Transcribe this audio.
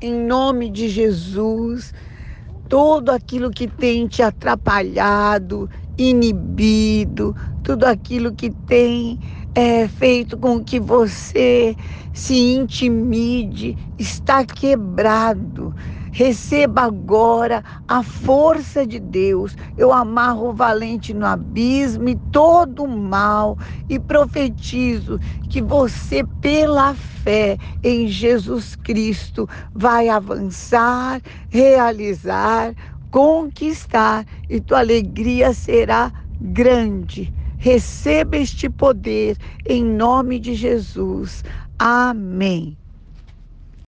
em nome de Jesus, tudo aquilo que tem te atrapalhado, inibido, tudo aquilo que tem é, feito com que você se intimide, está quebrado. Receba agora a força de Deus. Eu amarro o valente no abismo e todo o mal e profetizo que você, pela fé em Jesus Cristo, vai avançar, realizar, conquistar e tua alegria será grande. Receba este poder em nome de Jesus. Amém.